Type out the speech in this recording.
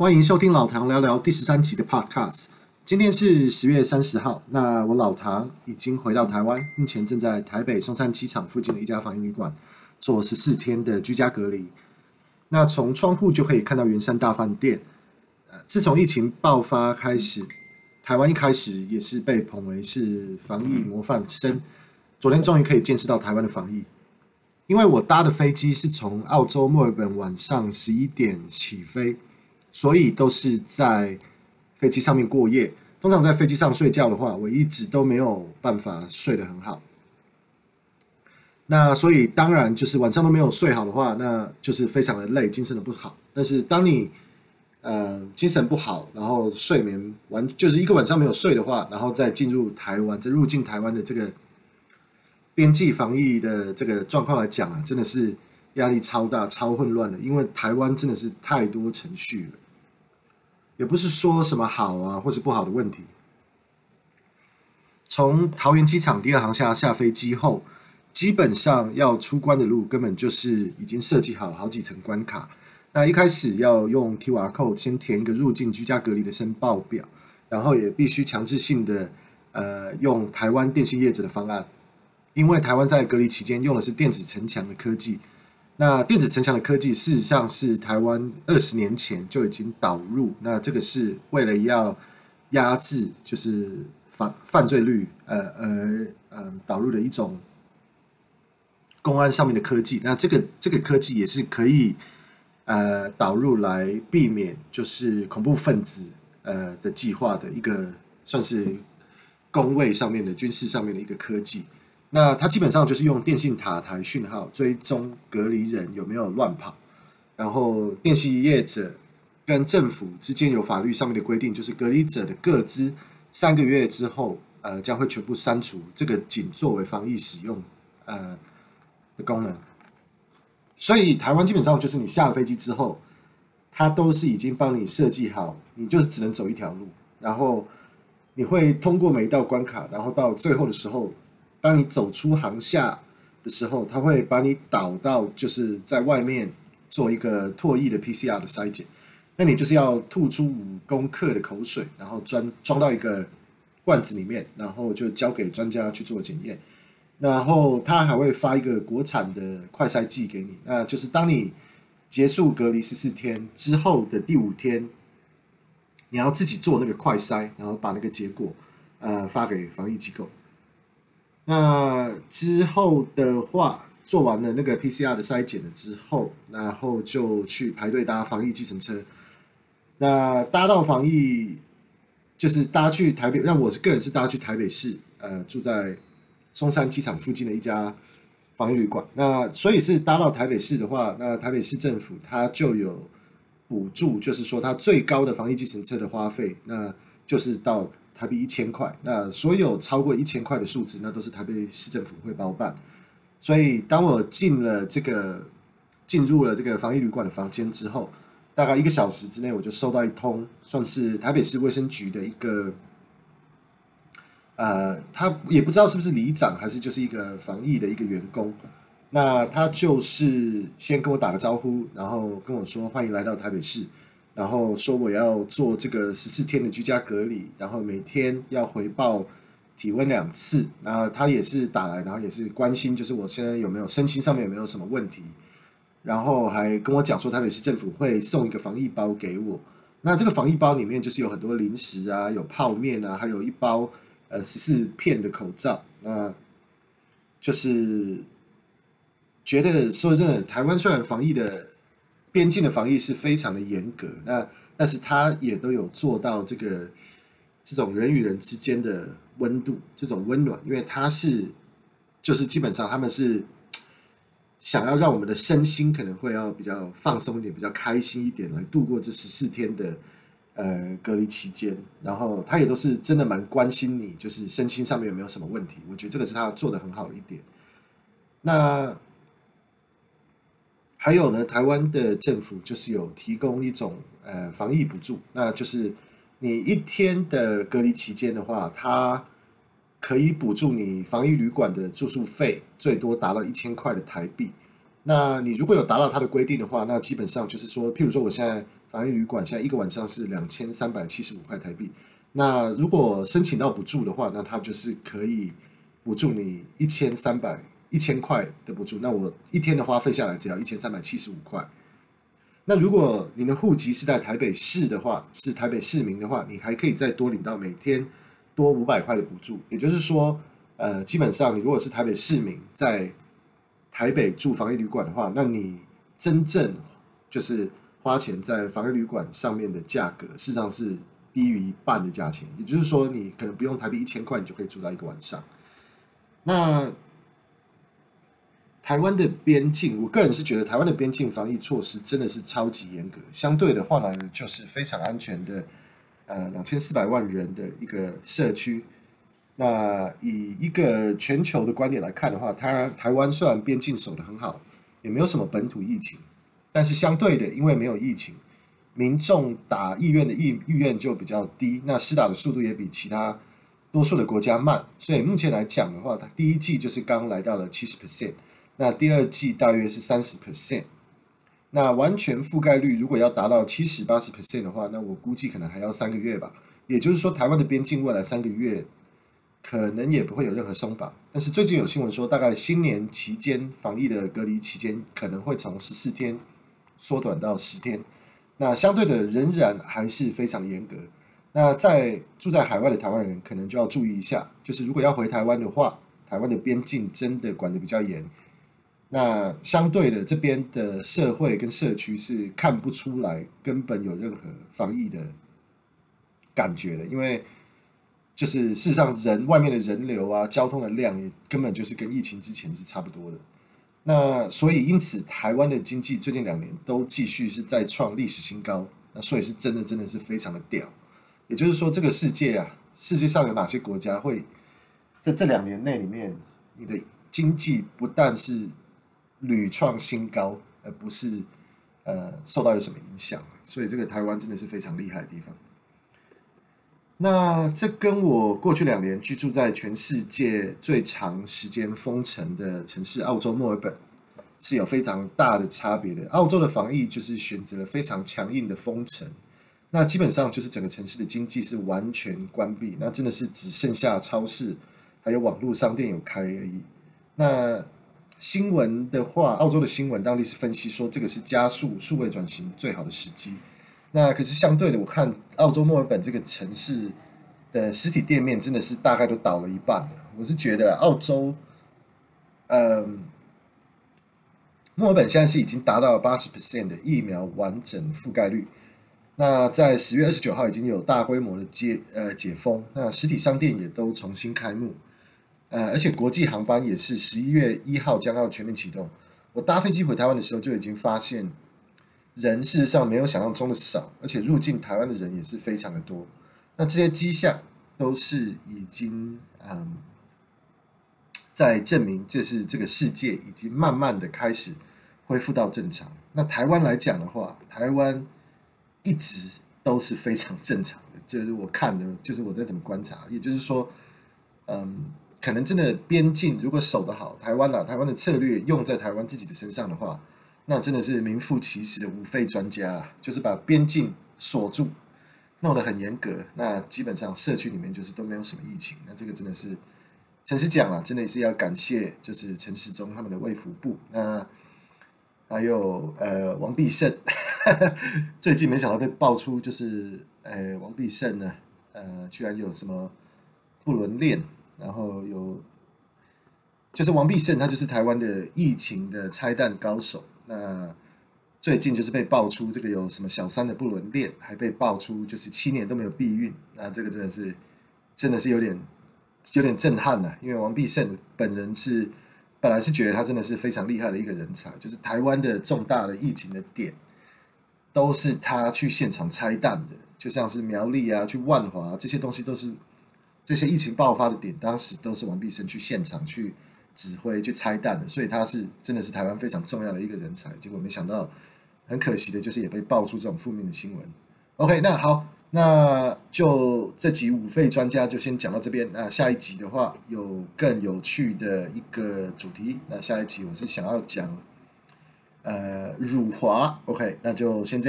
欢迎收听老唐聊聊第十三集的 Podcast。今天是十月三十号，那我老唐已经回到台湾，目前正在台北松山机场附近的一家防疫旅馆做十四天的居家隔离。那从窗户就可以看到圆山大饭店。呃，自从疫情爆发开始，台湾一开始也是被捧为是防疫模范生。昨天终于可以见识到台湾的防疫。因为我搭的飞机是从澳洲墨尔本晚上十一点起飞，所以都是在飞机上面过夜。通常在飞机上睡觉的话，我一直都没有办法睡得很好。那所以当然就是晚上都没有睡好的话，那就是非常的累，精神的不好。但是当你呃精神不好，然后睡眠完就是一个晚上没有睡的话，然后再进入台湾，再入境台湾的这个。边际防疫的这个状况来讲啊，真的是压力超大、超混乱的。因为台湾真的是太多程序了，也不是说什么好啊或是不好的问题。从桃园机场第二航厦下飞机后，基本上要出关的路根本就是已经设计好好几层关卡。那一开始要用 QR code 先填一个入境居家隔离的申报表，然后也必须强制性的呃用台湾电信业者的方案。因为台湾在隔离期间用的是电子城墙的科技，那电子城墙的科技事实上是台湾二十年前就已经导入，那这个是为了要压制就是犯犯罪率，呃呃呃导入的一种公安上面的科技，那这个这个科技也是可以呃导入来避免就是恐怖分子呃的计划的一个算是公卫上面的军事上面的一个科技。那它基本上就是用电信塔台讯号追踪隔离人有没有乱跑，然后电信业者跟政府之间有法律上面的规定，就是隔离者的个资三个月之后，呃，将会全部删除，这个仅作为防疫使用，呃的功能。所以台湾基本上就是你下了飞机之后，它都是已经帮你设计好，你就只能走一条路，然后你会通过每一道关卡，然后到最后的时候。当你走出航厦的时候，他会把你导到就是在外面做一个唾液的 PCR 的筛检，那你就是要吐出五公克的口水，然后装装到一个罐子里面，然后就交给专家去做检验，然后他还会发一个国产的快筛剂给你，那就是当你结束隔离十四天之后的第五天，你要自己做那个快筛，然后把那个结果呃发给防疫机构。那之后的话，做完了那个 PCR 的筛检了之后，然后就去排队搭防疫计程车。那搭到防疫，就是搭去台北。那我个人是搭去台北市，呃，住在松山机场附近的一家防疫旅馆。那所以是搭到台北市的话，那台北市政府它就有补助，就是说它最高的防疫计程车的花费，那就是到。台币一千块，那所有超过一千块的数字，那都是台北市政府会包办。所以，当我进了这个进入了这个防疫旅馆的房间之后，大概一个小时之内，我就收到一通，算是台北市卫生局的一个，呃，他也不知道是不是里长，还是就是一个防疫的一个员工。那他就是先跟我打个招呼，然后跟我说欢迎来到台北市。然后说我要做这个十四天的居家隔离，然后每天要回报体温两次。然后他也是打来，然后也是关心，就是我现在有没有身心上面有没有什么问题。然后还跟我讲说，台北市政府会送一个防疫包给我。那这个防疫包里面就是有很多零食啊，有泡面啊，还有一包呃十四片的口罩。那就是觉得说真的，台湾虽然防疫的。边境的防疫是非常的严格，那但是他也都有做到这个这种人与人之间的温度，这种温暖，因为他是就是基本上他们是想要让我们的身心可能会要比较放松一点，比较开心一点来度过这十四天的呃隔离期间，然后他也都是真的蛮关心你，就是身心上面有没有什么问题，我觉得这个是他做的很好的一点。那。还有呢，台湾的政府就是有提供一种呃防疫补助，那就是你一天的隔离期间的话，它可以补助你防疫旅馆的住宿费，最多达到一千块的台币。那你如果有达到它的规定的话，那基本上就是说，譬如说我现在防疫旅馆现在一个晚上是两千三百七十五块台币。那如果申请到补助的话，那它就是可以补助你一千三百一千块的补助。那我一天的花费下来只要一千三百七十五块。那如果你的户籍是在台北市的话，是台北市民的话，你还可以再多领到每天多五百块的补助。也就是说，呃，基本上你如果是台北市民，在台北住防疫旅馆的话，那你真正就是花钱在防疫旅馆上面的价格，事实上是低于一半的价钱。也就是说，你可能不用台币一千块，你就可以住到一个晚上。那台湾的边境，我个人是觉得台湾的边境防疫措施真的是超级严格。相对的话呢，就是非常安全的，呃，两千四百万人的一个社区。那以一个全球的观点来看的话，台台湾虽然边境守得很好，也没有什么本土疫情，但是相对的，因为没有疫情，民众打意愿的意意愿就比较低，那施打的速度也比其他多数的国家慢。所以目前来讲的话，它第一季就是刚来到了七十 percent。那第二季大约是三十 percent，那完全覆盖率如果要达到七十八十 percent 的话，那我估计可能还要三个月吧。也就是说，台湾的边境未来三个月可能也不会有任何松绑。但是最近有新闻说，大概新年期间防疫的隔离期间可能会从十四天缩短到十天。那相对的仍然还是非常严格。那在住在海外的台湾人可能就要注意一下，就是如果要回台湾的话，台湾的边境真的管得比较严。那相对的，这边的社会跟社区是看不出来根本有任何防疫的感觉的，因为就是事实上人外面的人流啊，交通的量也根本就是跟疫情之前是差不多的。那所以因此，台湾的经济最近两年都继续是在创历史新高，那所以是真的真的是非常的屌。也就是说，这个世界啊，世界上有哪些国家会在这两年内里面，你的经济不但是屡创新高，而不是呃受到有什么影响，所以这个台湾真的是非常厉害的地方。那这跟我过去两年居住在全世界最长时间封城的城市澳洲墨尔本是有非常大的差别的。澳洲的防疫就是选择了非常强硬的封城，那基本上就是整个城市的经济是完全关闭，那真的是只剩下超市还有网络商店有开而已。那新闻的话，澳洲的新闻当地是分析说，这个是加速数位转型最好的时机。那可是相对的，我看澳洲墨尔本这个城市的实体店面真的是大概都倒了一半了。我是觉得澳洲，嗯，墨尔本现在是已经达到了八十 percent 的疫苗完整覆盖率。那在十月二十九号已经有大规模的解呃解封，那实体商店也都重新开幕。呃，而且国际航班也是十一月一号将要全面启动。我搭飞机回台湾的时候就已经发现，人事实上没有想象中的少，而且入境台湾的人也是非常的多。那这些迹象都是已经嗯，在证明这是这个世界已经慢慢的开始恢复到正常。那台湾来讲的话，台湾一直都是非常正常的，就是我看的，就是我在怎么观察，也就是说，嗯。可能真的边境如果守得好，台湾啊，台湾的策略用在台湾自己的身上的话，那真的是名副其实的无费专家啊，就是把边境锁住，弄得很严格。那基本上社区里面就是都没有什么疫情。那这个真的是诚实讲啊，真的是要感谢就是陈时中他们的卫福部。那还有呃王必胜，最近没想到被爆出就是呃王必胜呢，呃居然有什么不伦恋。然后有，就是王必胜，他就是台湾的疫情的拆弹高手。那最近就是被爆出这个有什么小三的不伦恋，还被爆出就是七年都没有避孕。那这个真的是，真的是有点有点震撼呐。因为王必胜本人是本来是觉得他真的是非常厉害的一个人才，就是台湾的重大的疫情的点都是他去现场拆弹的，就像是苗栗啊、去万华这些东西都是。这些疫情爆发的点，当时都是王必胜去现场去指挥、去拆弹的，所以他是真的是台湾非常重要的一个人才。结果没想到，很可惜的就是也被爆出这种负面的新闻。OK，那好，那就这集五费专家就先讲到这边。那下一集的话，有更有趣的一个主题。那下一集我是想要讲呃辱华。OK，那就先这样。